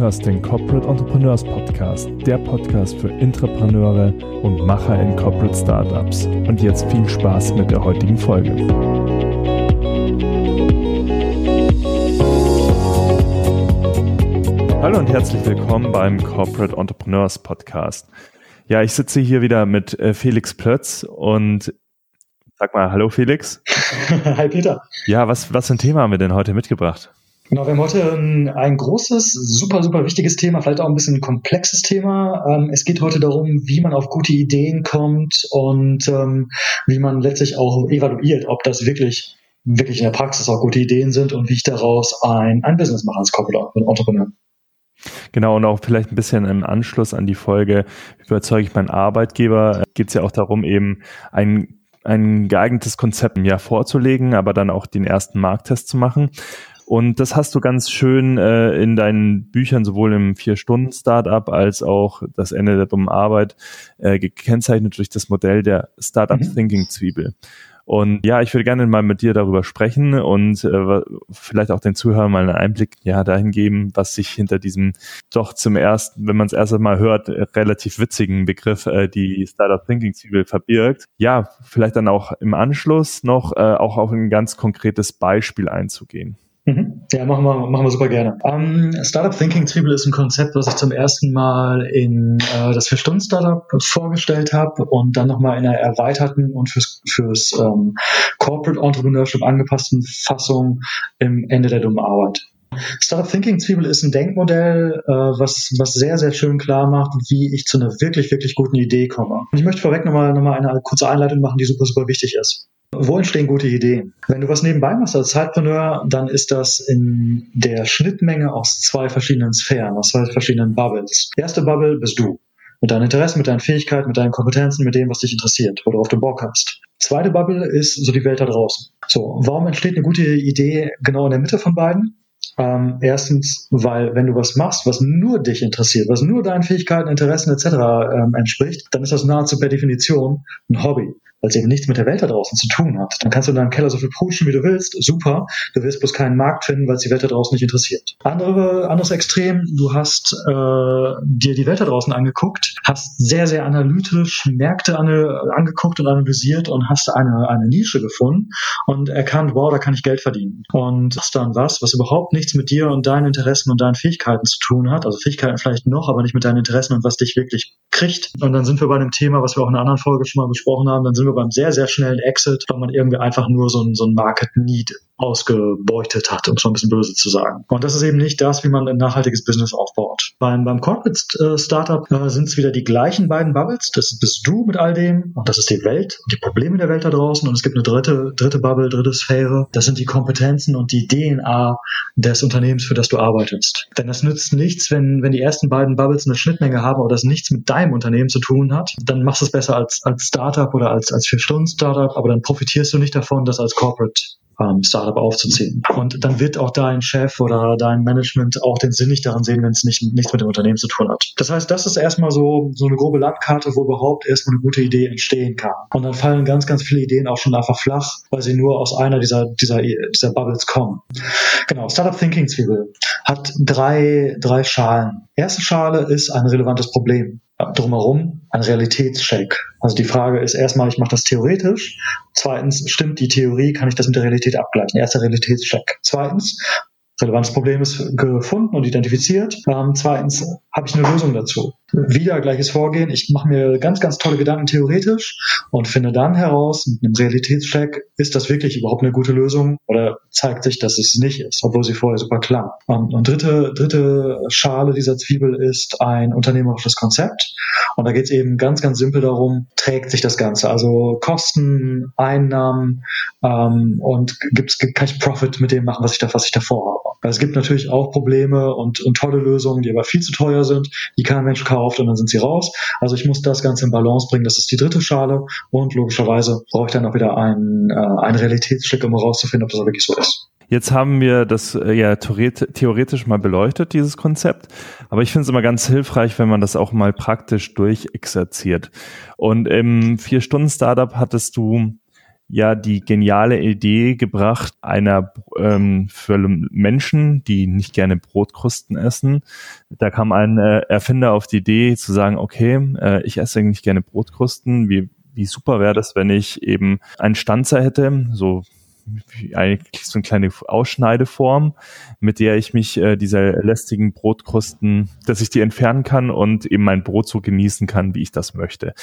hörst den Corporate Entrepreneurs Podcast, der Podcast für Intrapreneure und Macher in Corporate Startups. Und jetzt viel Spaß mit der heutigen Folge. Hallo und herzlich willkommen beim Corporate Entrepreneurs Podcast. Ja, ich sitze hier wieder mit äh, Felix Plötz und sag mal, hallo Felix. Hi Peter. Ja, was, was für ein Thema haben wir denn heute mitgebracht? Genau, wir haben heute ein, ein, großes, super, super wichtiges Thema, vielleicht auch ein bisschen komplexes Thema. Ähm, es geht heute darum, wie man auf gute Ideen kommt und ähm, wie man letztlich auch evaluiert, ob das wirklich, wirklich in der Praxis auch gute Ideen sind und wie ich daraus ein, ein Business mache als Corporate Entrepreneur. Genau, und auch vielleicht ein bisschen im Anschluss an die Folge, wie überzeuge ich meinen Arbeitgeber, geht es ja auch darum, eben ein ein geeignetes Konzept im Jahr vorzulegen, aber dann auch den ersten Markttest zu machen. Und das hast du ganz schön äh, in deinen Büchern, sowohl im Vier-Stunden-Startup als auch das Ende der dummen Arbeit, äh, gekennzeichnet durch das Modell der Startup-Thinking-Zwiebel. Und ja, ich würde gerne mal mit dir darüber sprechen und äh, vielleicht auch den Zuhörern mal einen Einblick ja dahin geben, was sich hinter diesem doch zum ersten, wenn man es erst einmal hört, relativ witzigen Begriff äh, die Startup Thinking Zwiebel verbirgt. Ja, vielleicht dann auch im Anschluss noch äh, auch auf ein ganz konkretes Beispiel einzugehen. Ja, machen wir, machen wir super gerne. Ähm, Startup Thinking Zwiebel ist ein Konzept, was ich zum ersten Mal in äh, das Vier-Stunden-Startup vorgestellt habe und dann nochmal in einer erweiterten und fürs, fürs ähm, Corporate Entrepreneurship angepassten Fassung im Ende der dummen Arbeit. Startup Thinking Zwiebel ist ein Denkmodell, äh, was, was sehr, sehr schön klar macht, wie ich zu einer wirklich, wirklich guten Idee komme. Und ich möchte vorweg nochmal noch mal eine kurze Einleitung machen, die super, super wichtig ist. Wo entstehen gute Ideen? Wenn du was nebenbei machst als Zeitpreneur, dann ist das in der Schnittmenge aus zwei verschiedenen Sphären, aus zwei verschiedenen Bubbles. erste Bubble bist du. Mit deinen Interessen, mit deinen Fähigkeiten, mit deinen Kompetenzen, mit dem, was dich interessiert, wo du auf dem Bock hast. Zweite Bubble ist so die Welt da draußen. So, warum entsteht eine gute Idee genau in der Mitte von beiden? Ähm, erstens, weil wenn du was machst, was nur dich interessiert, was nur deinen Fähigkeiten, Interessen etc. Ähm, entspricht, dann ist das nahezu per Definition ein Hobby weil es eben nichts mit der Welt da draußen zu tun hat. Dann kannst du in deinem Keller so viel pushen, wie du willst. Super. Du wirst bloß keinen Markt finden, weil es die Welt da draußen nicht interessiert. Andere, anderes Extrem, du hast äh, dir die Welt da draußen angeguckt, hast sehr, sehr analytisch Märkte ange, angeguckt und analysiert und hast eine, eine Nische gefunden und erkannt, wow, da kann ich Geld verdienen. Und hast dann was, was überhaupt nichts mit dir und deinen Interessen und deinen Fähigkeiten zu tun hat. Also Fähigkeiten vielleicht noch, aber nicht mit deinen Interessen und was dich wirklich kriegt. Und dann sind wir bei einem Thema, was wir auch in einer anderen Folge schon mal besprochen haben, dann sind wir beim sehr, sehr schnellen Exit, weil man irgendwie einfach nur so ein, so ein Market Need ausgebeutet hat, um es mal ein bisschen böse zu sagen. Und das ist eben nicht das, wie man ein nachhaltiges Business aufbaut. Beim, beim Corporate äh, Startup äh, sind es wieder die gleichen beiden Bubbles. Das bist du mit all dem und das ist die Welt und die Probleme der Welt da draußen. Und es gibt eine dritte, dritte Bubble, dritte Sphäre. Das sind die Kompetenzen und die DNA des Unternehmens, für das du arbeitest. Denn das nützt nichts, wenn, wenn die ersten beiden Bubbles eine Schnittmenge haben oder das nichts mit deinem Unternehmen zu tun hat. Dann machst du es besser als, als Startup oder als, als Vier-Stunden-Startup, aber dann profitierst du nicht davon, das als Corporate ähm, Startup aufzuziehen. Und dann wird auch dein Chef oder dein Management auch den Sinn nicht daran sehen, wenn es nicht, nichts mit dem Unternehmen zu tun hat. Das heißt, das ist erstmal so, so eine grobe Landkarte, wo überhaupt erstmal eine gute Idee entstehen kann. Und dann fallen ganz, ganz viele Ideen auch schon einfach flach, weil sie nur aus einer dieser, dieser, dieser Bubbles kommen. Genau, Startup Thinking Zwiebel hat drei, drei Schalen. Erste Schale ist ein relevantes Problem drumherum ein Realitätscheck. Also die Frage ist erstmal, ich mache das theoretisch. Zweitens, stimmt die Theorie, kann ich das mit der Realität abgleichen? Erster Realitätscheck. Zweitens, relevantes Problem ist gefunden und identifiziert. Ähm, zweitens, habe ich eine Lösung dazu? Wieder gleiches Vorgehen. Ich mache mir ganz, ganz tolle Gedanken theoretisch und finde dann heraus, mit einem Realitätscheck, ist das wirklich überhaupt eine gute Lösung oder zeigt sich, dass es nicht ist, obwohl sie vorher super klar. Um, und dritte, dritte Schale dieser Zwiebel ist ein unternehmerisches Konzept. Und da geht es eben ganz, ganz simpel darum, trägt sich das Ganze? Also Kosten, Einnahmen ähm, und gibt's, kann ich Profit mit dem machen, was ich da, was ich davor habe. Weil es gibt natürlich auch Probleme und, und tolle Lösungen, die aber viel zu teuer sind, die kein Mensch kauft und dann sind sie raus. Also ich muss das Ganze in Balance bringen. Das ist die dritte Schale und logischerweise brauche ich dann auch wieder einen, äh, einen Realitätscheck, um herauszufinden, ob das wirklich so ist. Jetzt haben wir das äh, ja theoretisch mal beleuchtet, dieses Konzept. Aber ich finde es immer ganz hilfreich, wenn man das auch mal praktisch durchexerziert. Und im Vier-Stunden-Startup hattest du ja die geniale Idee gebracht, einer ähm, für Menschen, die nicht gerne Brotkrusten essen. Da kam ein äh, Erfinder auf die Idee zu sagen, okay, äh, ich esse eigentlich gerne Brotkrusten. Wie, wie super wäre das, wenn ich eben einen Stanzer hätte, so eigentlich so eine kleine Ausschneideform, mit der ich mich äh, dieser lästigen Brotkrusten, dass ich die entfernen kann und eben mein Brot so genießen kann, wie ich das möchte.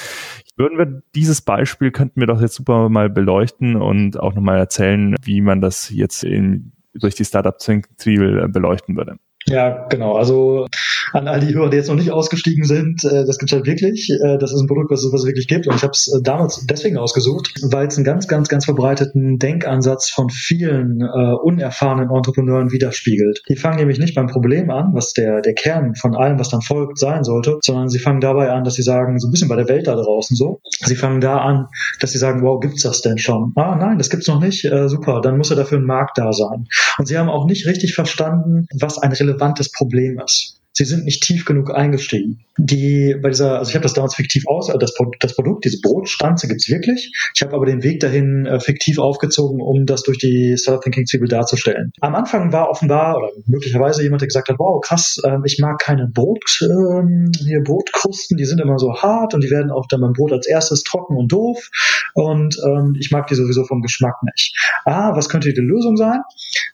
Würden wir dieses Beispiel könnten wir doch jetzt super mal beleuchten und auch nochmal erzählen, wie man das jetzt in, durch die Startup-Zwiebel äh, beleuchten würde. Ja, genau. Also an all die Hörer, die jetzt noch nicht ausgestiegen sind, äh, das gibt es halt wirklich. Äh, das ist ein Produkt, was, es wirklich gibt. Und ich habe es äh, damals deswegen ausgesucht, weil es einen ganz, ganz, ganz verbreiteten Denkansatz von vielen äh, unerfahrenen Entrepreneuren widerspiegelt. Die fangen nämlich nicht beim Problem an, was der, der Kern von allem, was dann folgt, sein sollte, sondern sie fangen dabei an, dass sie sagen, so ein bisschen bei der Welt da draußen so, sie fangen da an, dass sie sagen, wow, gibt's das denn schon? Ah, nein, das gibt's noch nicht. Äh, super, dann muss ja dafür ein Markt da sein. Und sie haben auch nicht richtig verstanden, was ein relevantes relevantes Problem ist. Sie sind nicht tief genug eingestiegen. Die bei dieser, also ich habe das damals fiktiv aus, äh, das, das Produkt, diese Brotstanze gibt's wirklich. Ich habe aber den Weg dahin äh, fiktiv aufgezogen, um das durch die Startup Thinking Zwiebel darzustellen. Am Anfang war offenbar oder möglicherweise jemand, der gesagt hat, wow, krass, äh, ich mag keine Brot, äh, hier Brotkrusten, die sind immer so hart und die werden auch dann beim Brot als erstes trocken und doof und ähm, ich mag die sowieso vom Geschmack nicht. Ah, was könnte die Lösung sein?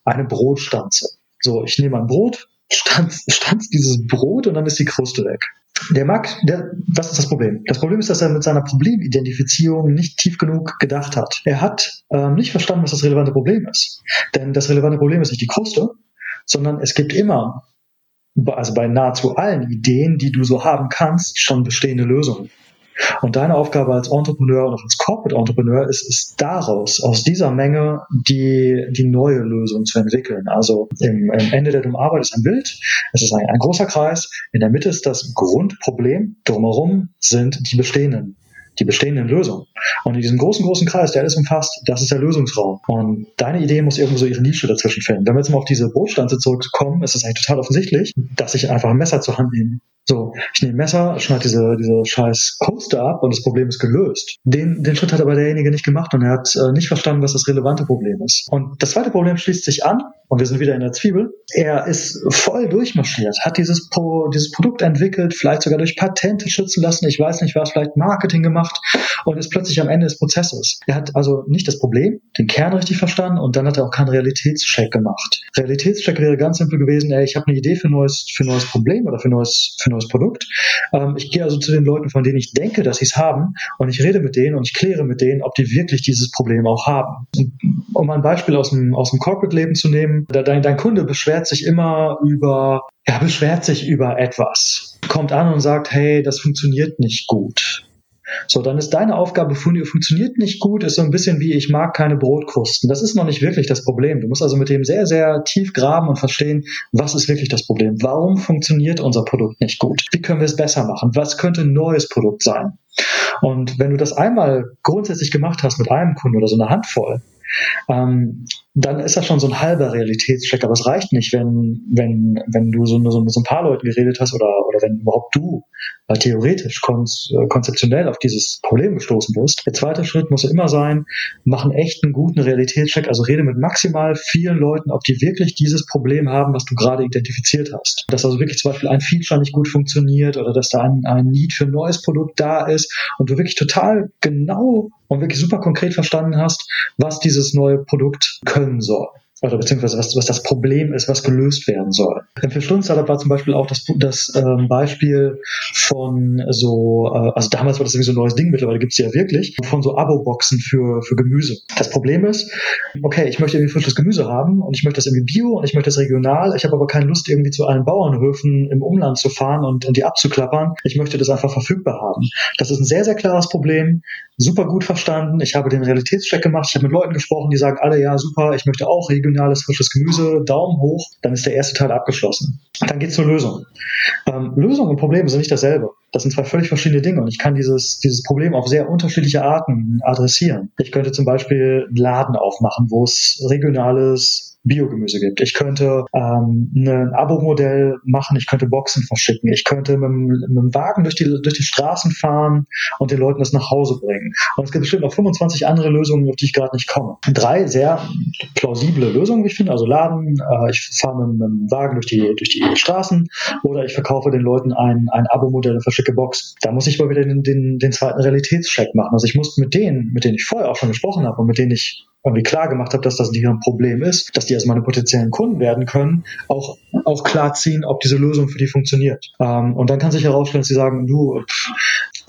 Eine Brotstanze. So, ich nehme ein Brot, stanzt dieses Brot und dann ist die Kruste weg. Der mag, der, was ist das Problem? Das Problem ist, dass er mit seiner Problemidentifizierung nicht tief genug gedacht hat. Er hat ähm, nicht verstanden, was das relevante Problem ist. Denn das relevante Problem ist nicht die Kruste, sondern es gibt immer, also bei nahezu allen Ideen, die du so haben kannst, schon bestehende Lösungen. Und deine Aufgabe als Entrepreneur und auch als Corporate Entrepreneur ist es daraus, aus dieser Menge, die, die neue Lösung zu entwickeln. Also im, im Ende der Dummarbeit ist ein Bild, es ist ein, ein großer Kreis, in der Mitte ist das Grundproblem, drumherum sind die bestehenden die bestehenden Lösungen. Und in diesem großen, großen Kreis, der alles umfasst, das ist der Lösungsraum. Und deine Idee muss irgendwo so ihre Nische dazwischen finden. Wenn wir jetzt mal auf diese Brotstanze zurückkommen, ist es eigentlich total offensichtlich, dass ich einfach ein Messer zur Hand nehme. So, ich nehme Messer, schneide diese, diese scheiß Coaster ab und das Problem ist gelöst. Den, den Schritt hat aber derjenige nicht gemacht und er hat äh, nicht verstanden, was das relevante Problem ist. Und das zweite Problem schließt sich an und wir sind wieder in der Zwiebel. Er ist voll durchmarschiert, hat dieses, Pro, dieses Produkt entwickelt, vielleicht sogar durch Patente schützen lassen, ich weiß nicht was, vielleicht Marketing gemacht und ist plötzlich am Ende des Prozesses. Er hat also nicht das Problem, den Kern richtig verstanden und dann hat er auch keinen Realitätscheck gemacht. Realitätscheck wäre ganz simpel gewesen, ey, ich habe eine Idee für ein neues, für neues Problem oder für ein neues, für neues Produkt. Ähm, ich gehe also zu den Leuten, von denen ich denke, dass sie es haben und ich rede mit denen und ich kläre mit denen, ob die wirklich dieses Problem auch haben. Um ein Beispiel aus dem, aus dem Corporate-Leben zu nehmen, dein, dein Kunde beschwert sich immer über, er beschwert sich über etwas, kommt an und sagt, hey, das funktioniert nicht gut. So, dann ist deine Aufgabe, funktioniert nicht gut, ist so ein bisschen wie, ich mag keine Brotkrusten. Das ist noch nicht wirklich das Problem. Du musst also mit dem sehr, sehr tief graben und verstehen, was ist wirklich das Problem? Warum funktioniert unser Produkt nicht gut? Wie können wir es besser machen? Was könnte ein neues Produkt sein? Und wenn du das einmal grundsätzlich gemacht hast mit einem Kunden oder so eine Handvoll, ähm, dann ist das schon so ein halber Realitätscheck. Aber es reicht nicht, wenn, wenn, wenn du so, so, so ein paar Leuten geredet hast oder, oder wenn überhaupt du äh, theoretisch kon äh, konzeptionell auf dieses Problem gestoßen bist. Der zweite Schritt muss immer sein, mach einen echten guten Realitätscheck, also rede mit maximal vielen Leuten, ob die wirklich dieses Problem haben, was du gerade identifiziert hast. Dass also wirklich zum Beispiel ein Feature nicht gut funktioniert oder dass da ein, ein Need für ein neues Produkt da ist und du wirklich total genau und wirklich super konkret verstanden hast, was dieses neue Produkt können soll oder beziehungsweise was, was das Problem ist, was gelöst werden soll. Im Vier-Stunden-Startup war zum Beispiel auch das, das ähm, Beispiel von so, äh, also damals war das irgendwie so ein neues Ding, mittlerweile gibt es ja wirklich, von so Abo-Boxen für, für Gemüse. Das Problem ist, okay, ich möchte irgendwie frisches Gemüse haben und ich möchte das irgendwie bio und ich möchte das regional, ich habe aber keine Lust irgendwie zu allen Bauernhöfen im Umland zu fahren und, und die abzuklappern. Ich möchte das einfach verfügbar haben. Das ist ein sehr, sehr klares Problem, super gut verstanden. Ich habe den Realitätscheck gemacht, ich habe mit Leuten gesprochen, die sagen alle, ja super, ich möchte auch regional regionales frisches Gemüse, Daumen hoch, dann ist der erste Teil abgeschlossen. Dann geht's zur Lösung. Ähm, Lösung und Problem sind nicht dasselbe. Das sind zwei völlig verschiedene Dinge und ich kann dieses, dieses Problem auf sehr unterschiedliche Arten adressieren. Ich könnte zum Beispiel einen Laden aufmachen, wo es regionales Biogemüse gibt. Ich könnte ähm, ein Abo-Modell machen, ich könnte Boxen verschicken, ich könnte mit, mit dem Wagen durch die, durch die Straßen fahren und den Leuten das nach Hause bringen. Und es gibt bestimmt noch 25 andere Lösungen, auf die ich gerade nicht komme. Drei sehr plausible Lösungen, wie ich finde. Also Laden, äh, ich fahre mit, mit dem Wagen durch die, durch die Straßen oder ich verkaufe den Leuten ein, ein Abo-Modell und verschicke Boxen. Da muss ich mal wieder den, den, den zweiten Realitätscheck machen. Also ich muss mit denen, mit denen ich vorher auch schon gesprochen habe und mit denen ich irgendwie klar gemacht habe, dass das hier ein Problem ist, dass die also meine potenziellen Kunden werden können, auch, auch klar ziehen, ob diese Lösung für die funktioniert. Ähm, und dann kann sich herausstellen, dass sie sagen, du, pff,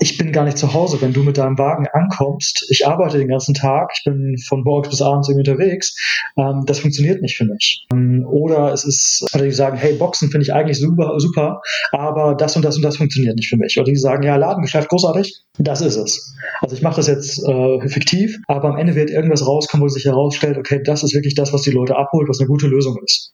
ich bin gar nicht zu Hause, wenn du mit deinem Wagen ankommst. Ich arbeite den ganzen Tag, ich bin von morgens bis abends irgendwie unterwegs. Ähm, das funktioniert nicht für mich. Ähm, oder es ist, oder die sagen, hey, Boxen finde ich eigentlich super, super, aber das und das und das funktioniert nicht für mich. Oder die sagen, ja, Ladengeschäft, großartig, das ist es. Also ich mache das jetzt äh, fiktiv, aber am Ende wird irgendwas rauskommen, wo sich herausstellt, okay, das ist wirklich das, was die Leute abholt, was eine gute Lösung ist.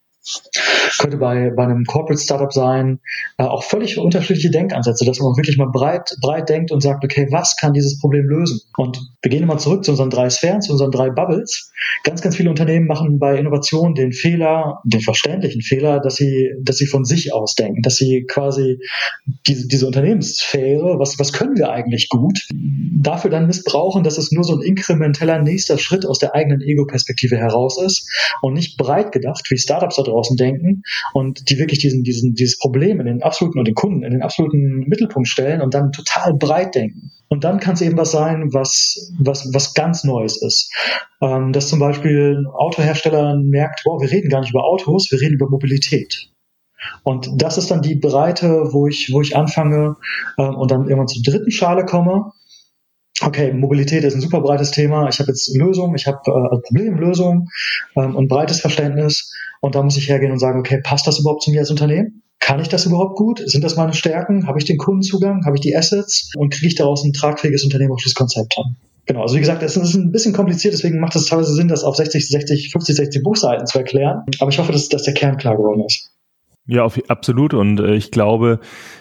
Könnte bei, bei einem Corporate Startup sein, äh, auch völlig unterschiedliche Denkansätze, dass man wirklich mal breit, breit denkt und sagt, okay, was kann dieses Problem lösen? Und wir gehen mal zurück zu unseren drei Sphären, zu unseren drei Bubbles. Ganz, ganz viele Unternehmen machen bei Innovation den Fehler, den verständlichen Fehler, dass sie, dass sie von sich aus denken, dass sie quasi diese, diese Unternehmenssphäre, was, was können wir eigentlich gut, dafür dann missbrauchen, dass es nur so ein inkrementeller nächster Schritt aus der eigenen Ego-Perspektive heraus ist und nicht breit gedacht, wie Startups da draußen denken und die wirklich diesen, diesen, dieses Problem in den absoluten und den Kunden in den absoluten Mittelpunkt stellen und dann total breit denken. Und dann kann es eben was sein, was, was, was ganz Neues ist. Ähm, dass zum Beispiel ein Autohersteller merkt, wow, wir reden gar nicht über Autos, wir reden über Mobilität. Und das ist dann die Breite, wo ich, wo ich anfange ähm, und dann irgendwann zur dritten Schale komme. Okay, Mobilität ist ein super breites Thema. Ich habe jetzt Lösung, ich habe äh, Problemlösung ähm, und breites Verständnis. Und da muss ich hergehen und sagen, okay, passt das überhaupt zu mir als Unternehmen? Kann ich das überhaupt gut? Sind das meine Stärken? Habe ich den Kundenzugang? Habe ich die Assets? Und kriege ich daraus ein tragfähiges das Konzept haben? Genau, also wie gesagt, es ist ein bisschen kompliziert, deswegen macht es teilweise Sinn, das auf 60, 60, 50, 60 Buchseiten zu erklären. Aber ich hoffe, dass, dass der Kern klar geworden ist. Ja, auf, absolut. Und äh, ich glaube,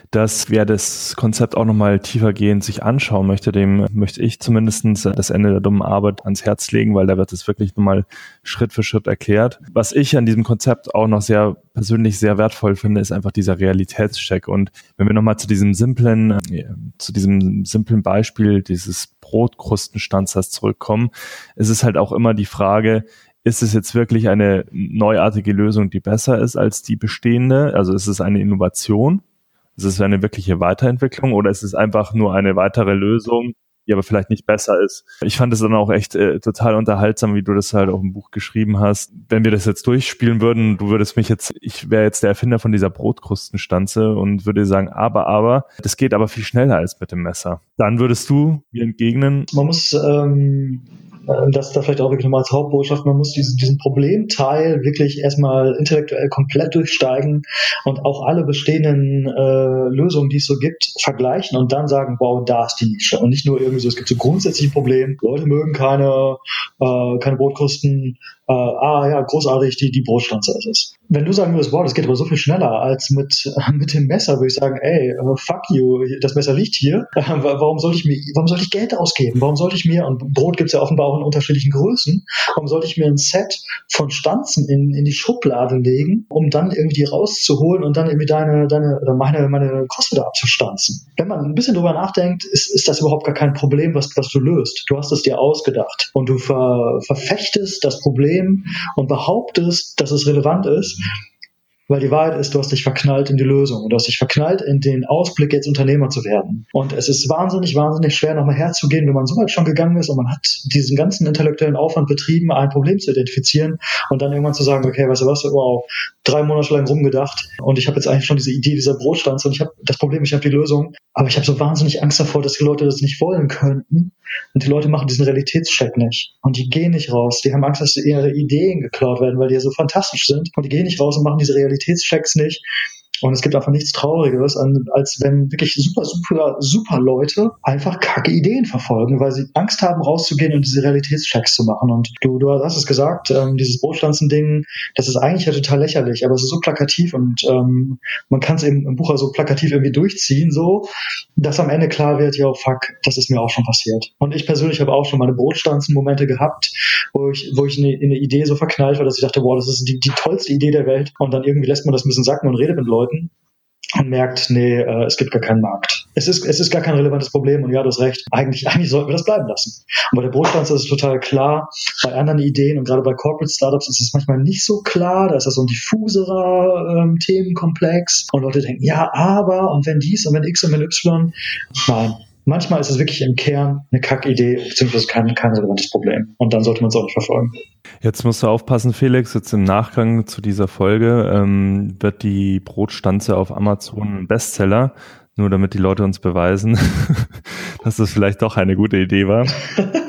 dass wer das Konzept auch nochmal tiefergehend sich anschauen möchte, dem möchte ich zumindestens das Ende der dummen Arbeit ans Herz legen, weil da wird es wirklich nochmal Schritt für Schritt erklärt. Was ich an diesem Konzept auch noch sehr persönlich sehr wertvoll finde, ist einfach dieser Realitätscheck. Und wenn wir nochmal zu diesem simplen, äh, zu diesem simplen Beispiel dieses Brotkrustenstanzers zurückkommen, ist es halt auch immer die Frage, ist es jetzt wirklich eine neuartige Lösung, die besser ist als die bestehende? Also ist es eine Innovation? Ist es eine wirkliche Weiterentwicklung oder ist es einfach nur eine weitere Lösung, die aber vielleicht nicht besser ist? Ich fand es dann auch echt äh, total unterhaltsam, wie du das halt auch im Buch geschrieben hast. Wenn wir das jetzt durchspielen würden, du würdest mich jetzt, ich wäre jetzt der Erfinder von dieser Brotkrustenstanze und würde sagen, aber, aber, das geht aber viel schneller als mit dem Messer. Dann würdest du mir entgegnen. Man muss ähm äh, das ist da vielleicht auch wirklich nochmal als Hauptbotschaft, man muss diesen, diesen Problemteil wirklich erstmal intellektuell komplett durchsteigen und auch alle bestehenden äh, Lösungen, die es so gibt, vergleichen und dann sagen, wow, da ist die Nische. Und nicht nur irgendwie so, es gibt so grundsätzliche Probleme, Leute mögen keine, äh, keine Brotkrusten, äh, ah ja, großartig, die, die Brotstanze ist es. Wenn du sagen würdest, wow, das geht aber so viel schneller als mit, mit dem Messer, würde ich sagen, ey, uh, fuck you, das Messer liegt hier. Äh, warum sollte ich mir, warum sollte ich Geld ausgeben? Warum sollte ich mir, und Brot gibt's ja offenbar auch in unterschiedlichen Größen, warum sollte ich mir ein Set von Stanzen in, in die Schublade legen, um dann irgendwie rauszuholen und dann irgendwie deine, deine, oder meine, meine Kosten da abzustanzen? Wenn man ein bisschen drüber nachdenkt, ist, ist das überhaupt gar kein Problem, was, was du löst. Du hast es dir ausgedacht und du ver, verfechtest das Problem und behauptest, dass es relevant ist, weil die Wahrheit ist, du hast dich verknallt in die Lösung. Du hast dich verknallt in den Ausblick, jetzt Unternehmer zu werden. Und es ist wahnsinnig, wahnsinnig schwer, nochmal herzugehen, wenn man so weit schon gegangen ist und man hat diesen ganzen intellektuellen Aufwand betrieben, ein Problem zu identifizieren und dann irgendwann zu sagen, okay, weißt du was, wow, drei Monate lang rumgedacht. Und ich habe jetzt eigentlich schon diese Idee dieser Brotstanze und ich habe das Problem, ich habe die Lösung, aber ich habe so wahnsinnig Angst davor, dass die Leute das nicht wollen könnten. Und die Leute machen diesen Realitätscheck nicht. Und die gehen nicht raus. Die haben Angst, dass ihre Ideen geklaut werden, weil die ja so fantastisch sind. Und die gehen nicht raus und machen diese Realitätschecks nicht Und es gibt einfach nichts Traurigeres, als wenn wirklich super, super, super Leute einfach kacke Ideen verfolgen, weil sie Angst haben, rauszugehen und diese Realitätschecks zu machen. Und du, du hast es gesagt, ähm, dieses Brotstanzen-Ding, das ist eigentlich ja total lächerlich, aber es ist so plakativ und ähm, man kann es im, im Buch so plakativ irgendwie durchziehen, so, dass am Ende klar wird, ja, fuck, das ist mir auch schon passiert. Und ich persönlich habe auch schon meine Brotstanzen-Momente gehabt, wo ich, wo ich in eine, Idee so verknallt war, dass ich dachte, wow, das ist die, die tollste Idee der Welt. Und dann irgendwie lässt man das ein bisschen sacken und redet mit Leuten und merkt, nee, äh, es gibt gar keinen Markt. Es ist, es ist gar kein relevantes Problem und ja, du hast recht. Eigentlich, eigentlich sollten wir das bleiben lassen. Und bei der Brotstanze ist es total klar. Bei anderen Ideen und gerade bei Corporate Startups ist es manchmal nicht so klar. Da ist das so ein diffuserer ähm, Themenkomplex und Leute denken, ja, aber und wenn dies und wenn X und wenn Y. Nein, manchmal ist es wirklich im Kern eine Kackidee, beziehungsweise kein, kein relevantes Problem. Und dann sollte man es auch nicht verfolgen. Jetzt musst du aufpassen, Felix, jetzt im Nachgang zu dieser Folge ähm, wird die Brotstanze auf Amazon ein Bestseller, nur damit die Leute uns beweisen, dass das vielleicht doch eine gute Idee war.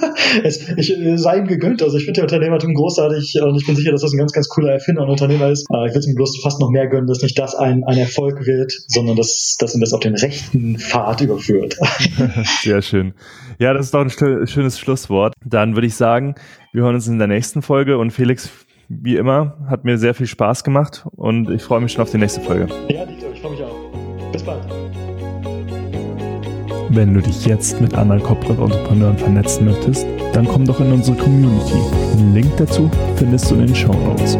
es, ich äh, sei ihm gegönnt. Also ich finde der Unternehmertum großartig und ich bin sicher, dass das ein ganz, ganz cooler Erfinder und Unternehmer ist. Aber ich würde ihm bloß fast noch mehr gönnen, dass nicht das ein, ein Erfolg wird, sondern dass, dass ihn das auf den rechten Pfad überführt. Sehr schön. Ja, das ist doch ein schönes Schlusswort. Dann würde ich sagen, wir hören uns in der nächsten Folge und Felix, wie immer, hat mir sehr viel Spaß gemacht und ich freue mich schon auf die nächste Folge. Ja, Dieter, ich freue mich auch. Bis bald. Wenn du dich jetzt mit anderen Corporate-Entrepreneuren vernetzen möchtest, dann komm doch in unsere Community. Den Link dazu findest du in den Show Notes.